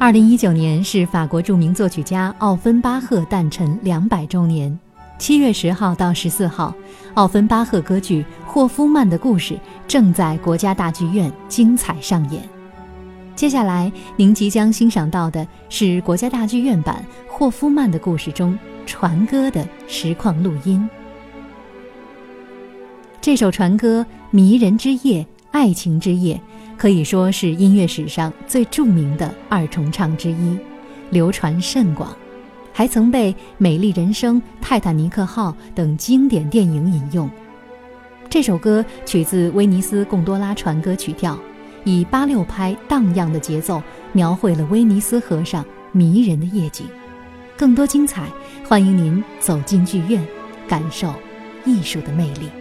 二零一九年是法国著名作曲家奥芬巴赫诞辰两百周年。七月十号到十四号，奥芬巴赫歌剧《霍夫曼的故事》正在国家大剧院精彩上演。接下来您即将欣赏到的是国家大剧院版《霍夫曼的故事》中船歌的实况录音。这首船歌《迷人之夜》《爱情之夜》可以说是音乐史上最著名的二重唱之一，流传甚广。还曾被《美丽人生》《泰坦尼克号》等经典电影引用。这首歌取自威尼斯贡多拉船歌曲调，以八六拍荡漾的节奏，描绘了威尼斯河上迷人的夜景。更多精彩，欢迎您走进剧院，感受艺术的魅力。